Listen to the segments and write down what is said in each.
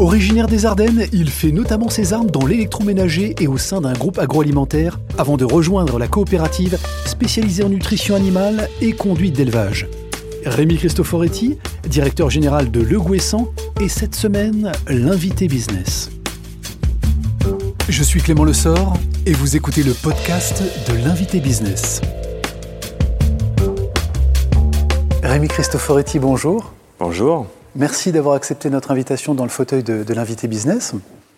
Originaire des Ardennes, il fait notamment ses armes dans l'électroménager et au sein d'un groupe agroalimentaire avant de rejoindre la coopérative spécialisée en nutrition animale et conduite d'élevage. Rémi Cristoforetti, directeur général de Le Gouessant, est cette semaine l'invité business. Je suis Clément Lessort et vous écoutez le podcast de l'invité business. Rémi Cristoforetti, bonjour. Bonjour. Merci d'avoir accepté notre invitation dans le fauteuil de, l'invité business.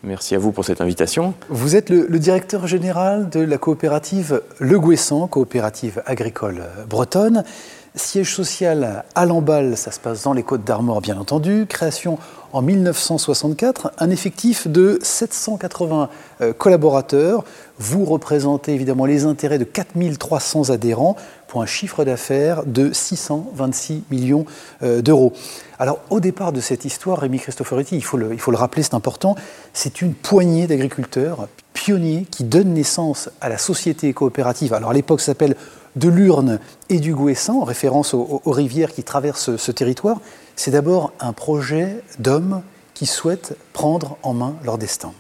Merci à vous pour cette invitation. Vous êtes le, directeur général de la coopérative Le Gouessant, coopérative agricole bretonne. Siège social à Lamballe, ça se passe dans les Côtes d'Armor bien entendu. Création en 1964, un effectif de 780 euh, collaborateurs. Vous représentez évidemment les intérêts de 4300 adhérents pour un chiffre d'affaires de 626 millions euh, d'euros. Alors au départ de cette histoire, Rémi Cristoforetti, il faut le, rappeler, c'est important, c'est une poignée d'agriculteurs pionniers qui donnent naissance à la société coopérative. Alors à l'époque, ça s'appelle de l'Urne et du Gouessant, en référence aux, rivières qui traversent ce territoire. C'est d'abord un projet d'hommes qui souhaitent prendre en main leur destin.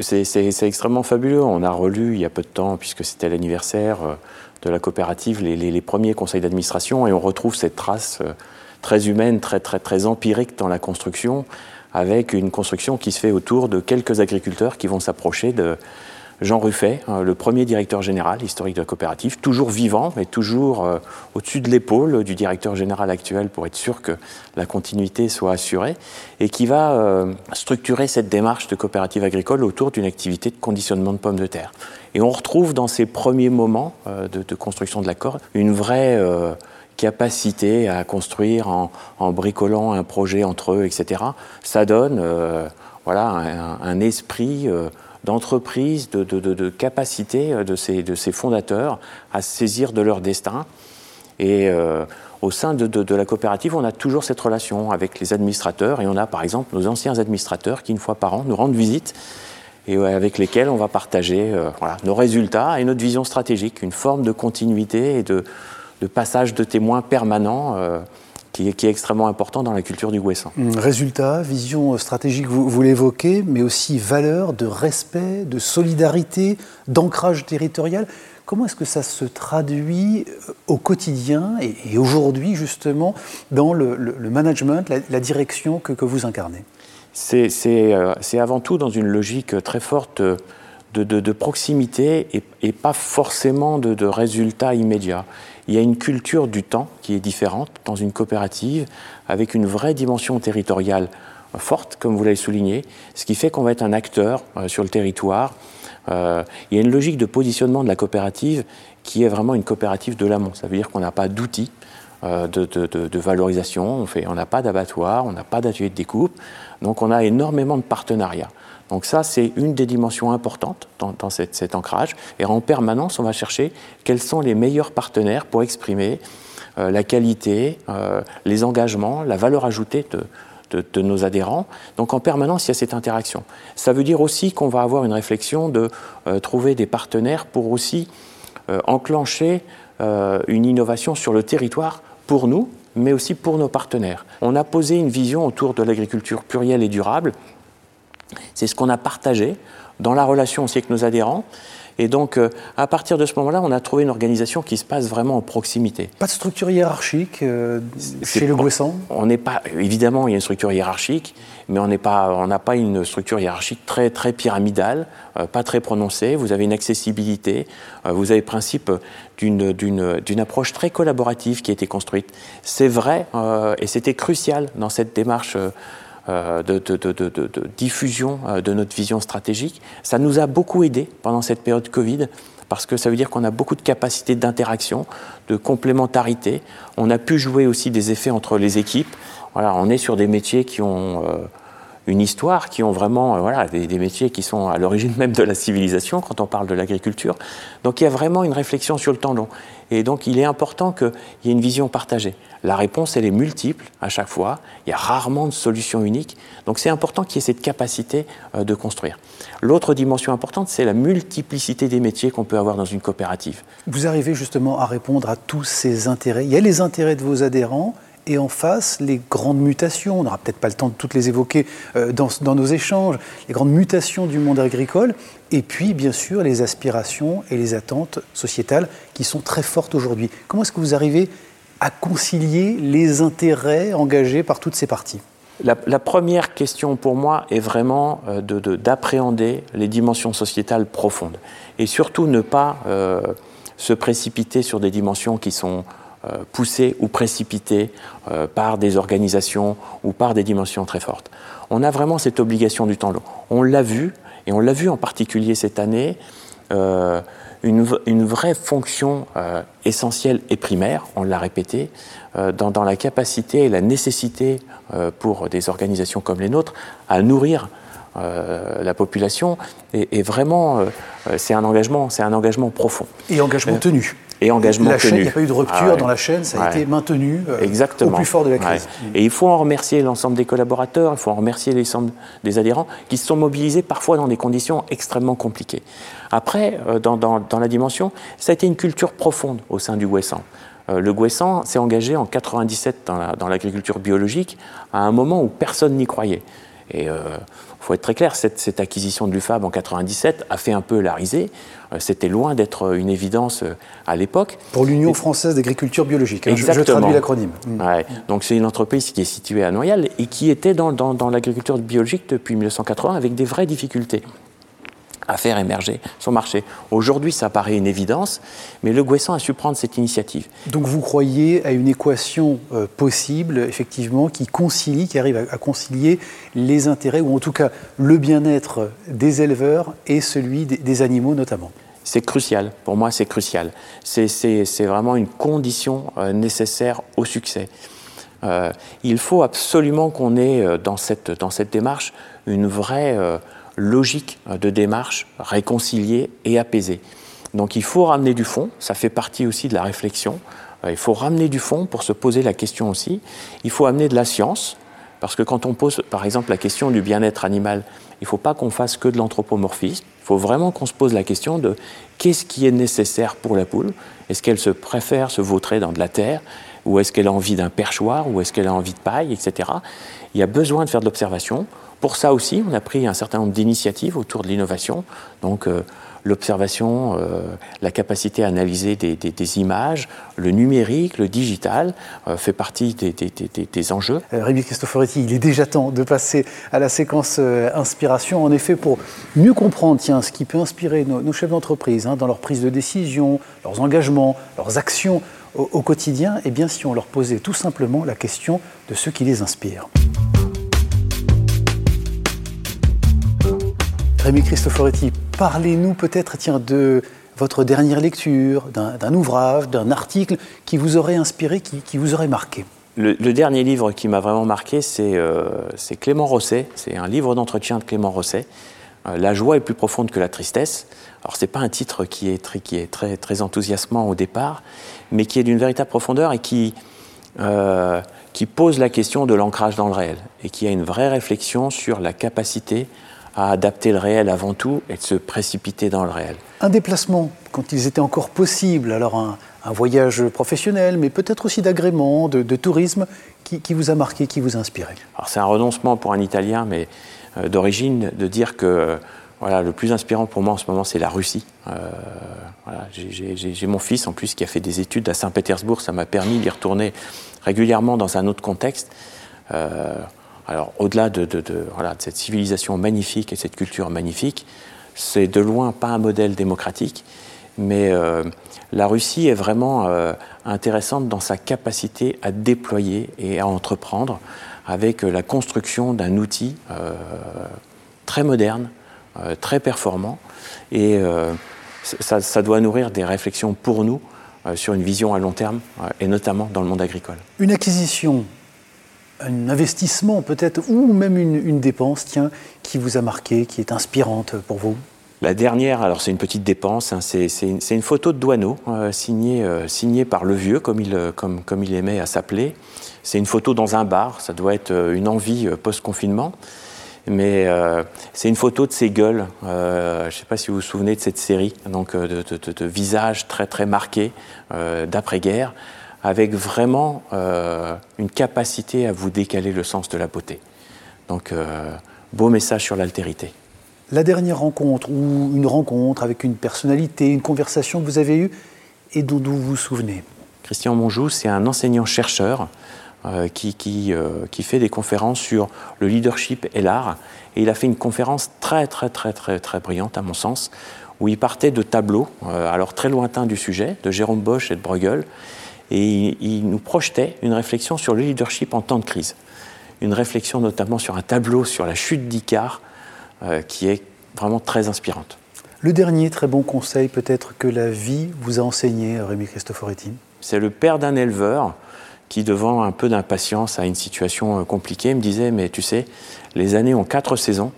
C'est extrêmement fabuleux. On a relu il y a peu de temps, puisque c'était l'anniversaire euh, de la coopérative, les, premiers conseils d'administration, et on retrouve cette trace euh, très humaine, très, très, très empirique dans la construction, avec une construction qui se fait autour de quelques agriculteurs qui vont s'approcher de, Jean Ruffet, hein, le premier directeur général historique de la coopérative, toujours vivant, mais toujours euh, au-dessus de l'épaule du directeur général actuel pour être sûr que la continuité soit assurée, et qui va euh, structurer cette démarche de coopérative agricole autour d'une activité de conditionnement de pommes de terre. Et on retrouve dans ces premiers moments euh, de, construction de l'accord une vraie capacité à construire en, bricolant un projet entre eux, etc. Ça donne voilà, un, esprit d'entreprise, de, capacité euh, de ces, de fondateurs à saisir de leur destin. Et euh, au sein de, la coopérative, on a toujours cette relation avec les administrateurs et on a par exemple nos anciens administrateurs qui, une fois par an, nous rendent visite et avec lesquels on va partager euh, nos résultats et notre vision stratégique, une forme de continuité et de, passage de témoins permanent qui est, extrêmement important dans la culture du Gouessant. Hum, résultat, vision stratégique, vous, vous l'évoquez, mais aussi valeur de respect, de solidarité, d'ancrage territorial. Comment est-ce que ça se traduit euh, au quotidien et, aujourd'hui justement dans le, management, la, direction que, que, vous incarnez? Euh, C'est avant tout dans une logique très forte de, proximité et, et, pas forcément de, résultats immédiats. Il y a une culture du temps qui est différente dans une coopérative, avec une vraie dimension territoriale forte, comme vous l'avez souligné, ce qui fait qu'on va être un acteur euh, sur le territoire. Euh, il y a une logique de positionnement de la coopérative qui est vraiment une coopérative de l'amont. Ça veut dire qu'on n'a pas d'outils euh, de, valorisation, on n'a pas d'abattoir, on n'a pas d'atelier de découpe, donc on a énormément de partenariats. Donc ça, c'est une des dimensions importantes dans, cet ancrage. Et en permanence, on va chercher quels sont les meilleurs partenaires pour exprimer euh, la qualité, euh, les engagements, la valeur ajoutée de, nos adhérents. Donc en permanence, il y a cette interaction. Ça veut dire aussi qu'on va avoir une réflexion de trouver des partenaires pour aussi enclencher une innovation sur le territoire pour nous, mais aussi pour nos partenaires. On a posé une vision autour de l'agriculture plurielle et durable c'est ce qu'on a partagé dans la relation aussi avec nos adhérents. Et donc, euh, à partir de ce moment-là, on a trouvé une organisation qui se passe vraiment en proximité. Pas de structure hiérarchique euh, chez le Gouessant On n'est pas, évidemment, il y a une structure hiérarchique, mais on n'a pas, pas une structure hiérarchique très, très pyramidale, euh, pas très prononcée. Vous avez une accessibilité, vous avez le principe d'une approche très collaborative qui a été construite. C'est vrai, et c'était crucial dans cette démarche euh, de, diffusion euh, de notre vision stratégique. Ça nous a beaucoup aidé pendant cette période Covid parce que ça veut dire qu'on a beaucoup de capacités d'interaction, de complémentarité. On a pu jouer aussi des effets entre les équipes. Voilà, on est sur des métiers qui ont euh, une histoire, qui ont vraiment voilà, des, des, métiers qui sont à l'origine même de la civilisation quand on parle de l'agriculture. Donc il y a vraiment une réflexion sur le temps long. Et donc il est important qu'il y ait une vision partagée. La réponse, elle est multiple à chaque fois. Il y a rarement de solution unique. Donc c'est important qu'il y ait cette capacité euh, de construire. L'autre dimension importante, c'est la multiplicité des métiers qu'on peut avoir dans une coopérative. Vous arrivez justement à répondre à tous ces intérêts. Il y a les intérêts de vos adhérents et en face les grandes mutations, on n'aura peut-être pas le temps de toutes les évoquer euh, dans, dans, nos échanges, les grandes mutations du monde agricole, et puis bien sûr les aspirations et les attentes sociétales qui sont très fortes aujourd'hui. Comment est-ce que vous arrivez à concilier les intérêts engagés par toutes ces parties la, première question pour moi est vraiment euh, d'appréhender les dimensions sociétales profondes et surtout ne pas euh, se précipiter sur des dimensions qui sont euh, poussées ou précipitées par des organisations ou par des dimensions très fortes. On a vraiment cette obligation du temps long. On l'a vu, et on l'a vu en particulier cette année, une, vraie fonction euh, essentielle et primaire, on l'a répété, euh, dans, la capacité et la nécessité euh, pour des organisations comme les nôtres à nourrir la population. Et, vraiment, c'est un engagement, c'est un engagement profond. Et engagement tenu et engagement la Chaîne, il n'y a pas eu de rupture ah dans la chaîne, ça a été maintenu au plus fort de la crise. Et il faut en remercier l'ensemble des collaborateurs, il faut en remercier l'ensemble des adhérents qui se sont mobilisés parfois dans des conditions extrêmement compliquées. Après, euh, dans, dans, la dimension, ça a été une culture profonde au sein du Gouessant. Euh, le Gouessant s'est engagé en 97 dans l'agriculture biologique à un moment où personne n'y croyait. Et il faut être très clair, cette, acquisition de l'UFAB en 97 a fait un peu la risée. Euh, c'était loin d'être une évidence euh, à l'époque. Pour l'Union française d'agriculture biologique, hein, je, traduis l'acronyme. Mm. Donc c'est une entreprise qui est située à Noyal et qui était dans, dans l'agriculture biologique depuis 1980 avec des vraies difficultés à faire émerger son marché. Aujourd'hui, ça paraît une évidence, mais Le Guessan a su prendre cette initiative. Donc vous croyez à une équation euh, possible, effectivement, qui concilie, qui arrive à, concilier les intérêts, ou en tout cas le bien-être des éleveurs et celui des, animaux notamment? C'est crucial, pour moi c'est crucial. C'est vraiment une condition euh, nécessaire au succès. Euh, il faut absolument qu'on ait dans cette, dans cette démarche une vraie logique de démarche réconciliée et apaisée. Donc il faut ramener du fond, ça fait partie aussi de la réflexion. Euh, il faut ramener du fond pour se poser la question aussi. Il faut amener de la science, parce que quand on pose par exemple la question du bien-être animal, il ne faut pas qu'on fasse que de l'anthropomorphisme. Il faut vraiment qu'on se pose la question de qu'est-ce qui est nécessaire pour la poule? Est-ce qu'elle se préfère se vautrer dans de la terre? Ou est-ce qu'elle a envie d'un perchoir? Ou est-ce qu'elle a envie de paille, etc. Il y a besoin de faire de l'observation. Pour ça aussi, on a pris un certain nombre d'initiatives autour de l'innovation. Donc, euh, l'observation, euh, la capacité à analyser des, images, le numérique, le digital euh, fait partie des, enjeux. Rémi Cristoforetti, il est déjà temps de passer à la séquence inspiration. En effet, pour mieux comprendre tiens, ce qui peut inspirer nos, chefs d'entreprise hein, dans leur prise de décision, leurs engagements, leurs actions au, quotidien, eh bien, si on leur posait tout simplement la question de ce qui les inspire. Rémi Cristoforetti, parlez-nous peut-être de votre dernière lecture, d'un ouvrage, d'un article qui vous aurait inspiré, qui, vous aurait marqué. Le, dernier livre qui m'a vraiment marqué, euh, c'est Clément Rosset. C'est un livre d'entretien de Clément Rosset. Euh, la joie est plus profonde que la tristesse. Alors, ce n'est pas un titre qui est, très, enthousiasmant au départ, mais qui est d'une véritable profondeur et euh, qui pose la question de l'ancrage dans le réel et qui a une vraie réflexion sur la capacité à adapter le réel avant tout et de se précipiter dans le réel. Un déplacement, quand ils étaient encore possibles, alors un, voyage professionnel, mais peut-être aussi d'agrément, de, tourisme, qui, vous a marqué, qui vous a inspiré? Alors c'est un renoncement pour un Italien, mais euh, d'origine, de dire que voilà, le plus inspirant pour moi en ce moment, c'est la Russie. Euh, voilà, J'ai mon fils en plus qui a fait des études à Saint-Pétersbourg, ça m'a permis d'y retourner régulièrement dans un autre contexte. Alors au-delà de, cette civilisation magnifique et cette culture magnifique, c'est de loin pas un modèle démocratique, mais euh, la Russie est vraiment euh, intéressante dans sa capacité à déployer et à entreprendre avec la construction d'un outil euh, très moderne, très performant, et ça, ça, doit nourrir des réflexions pour nous sur une vision à long terme, et notamment dans le monde agricole. Une acquisition un investissement peut-être, ou même une, dépense, tiens, qui vous a marqué, qui est inspirante pour vous? La dernière, alors c'est une petite dépense, hein, c'est une, photo de Douaneau, euh, euh, signée, par le vieux, comme il, euh, comme, comme il aimait à s'appeler. C'est une photo dans un bar, ça doit être une envie post-confinement. Mais c'est une photo de ses gueules. je ne sais pas si vous vous souvenez de cette série, donc de visages très très marqués d'après-guerre avec vraiment une capacité à vous décaler le sens de la beauté. Donc, beau message sur l'altérité. La dernière rencontre ou une rencontre avec une personnalité, une conversation que vous avez eue et dont vous vous souvenez? Christian Monjou, c'est un enseignant-chercheur euh, qui, euh, qui, fait des conférences sur le leadership et l'art. Et il a fait une conférence très, très, très, très, très brillante, à mon sens, où il partait de tableaux, euh, alors très lointains du sujet, de Jérôme Bosch et de Bruegel, et il, il, nous projetait une réflexion sur le leadership en temps de crise. Une réflexion notamment sur un tableau sur la chute d'Icare, qui est vraiment très inspirante. Le dernier très bon conseil peut-être que la vie vous a enseigné, Rémi Cristoforetti C'est le père d'un éleveur qui, devant un peu d'impatience à une situation euh, compliquée, me disait, mais tu sais, les années ont quatre saisons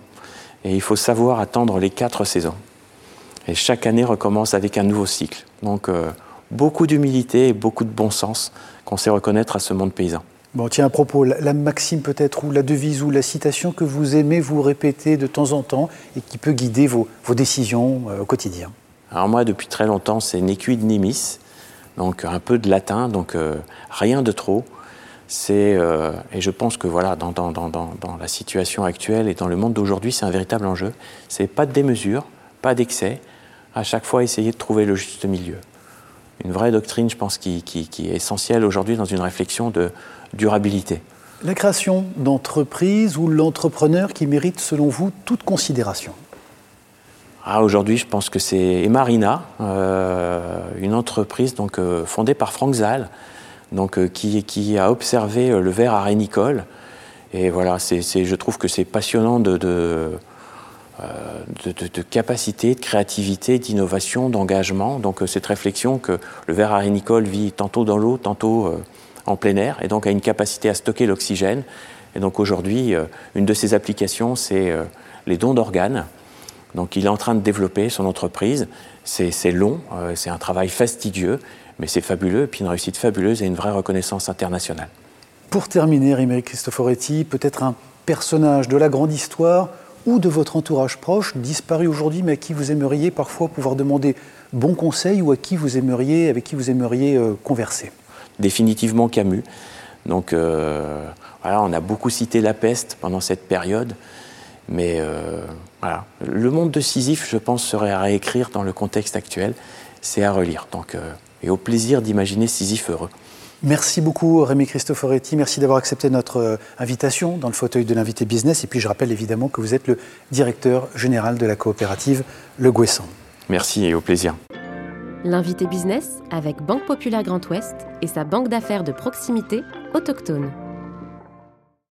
et il faut savoir attendre les quatre saisons. Et chaque année recommence avec un nouveau cycle. Donc euh, beaucoup d'humilité et beaucoup de bon sens qu'on sait reconnaître à ce monde paysan. Bon, tiens, à propos, la, maxime peut-être, ou la devise, ou la citation que vous aimez vous répéter de temps en temps et qui peut guider vos, décisions euh, au quotidien Alors moi, depuis très longtemps, c'est Nequid Nimis, donc un peu de latin, donc euh, rien de trop. C'est euh, et je pense que voilà dans, dans, dans, dans, la situation actuelle et dans le monde d'aujourd'hui, c'est un véritable enjeu. C'est pas de démesure, pas d'excès. À chaque fois, essayer de trouver le juste milieu. Une vraie doctrine, je pense, qui, qui, qui est essentielle aujourd'hui dans une réflexion de durabilité. La création d'entreprises ou l'entrepreneur qui mérite, selon vous, toute considération? Ah, Aujourd'hui, je pense que c'est Marina, euh, une entreprise donc, euh, fondée par Franck Zal, donc, euh, qui, qui, a observé le verre arénicole. Et voilà, c'est, je trouve que c'est passionnant de, de, de, capacité, de créativité, d'innovation, d'engagement. Donc cette réflexion que le verre arénicole vit tantôt dans l'eau, tantôt en plein air, et donc a une capacité à stocker l'oxygène. Et donc aujourd'hui, une de ses applications, c'est les dons d'organes. Donc il est en train de développer son entreprise. C'est long, euh, c'est un travail fastidieux, mais c'est fabuleux, et puis une réussite fabuleuse et une vraie reconnaissance internationale. Pour terminer, Émeric Cristoforetti, peut-être un personnage de la grande histoire ou de votre entourage proche disparu aujourd'hui, mais à qui vous aimeriez parfois pouvoir demander bon conseil ou à qui vous aimeriez, avec qui vous aimeriez euh, converser? Définitivement Camus. Donc euh, voilà, on a beaucoup cité la peste pendant cette période. Mais euh, voilà, le monde de Sisyphe, je pense, serait à réécrire dans le contexte actuel. C'est à relire. Donc, et au plaisir d'imaginer Sisyphe heureux. Merci beaucoup Rémi Cristoforetti, merci d'avoir accepté notre euh, invitation dans le fauteuil de l'invité business. Et puis je rappelle évidemment que vous êtes le directeur général de la coopérative Le Guessan. Merci et au plaisir. L'invité business avec Banque Populaire Grand Ouest et sa banque d'affaires de proximité autochtone.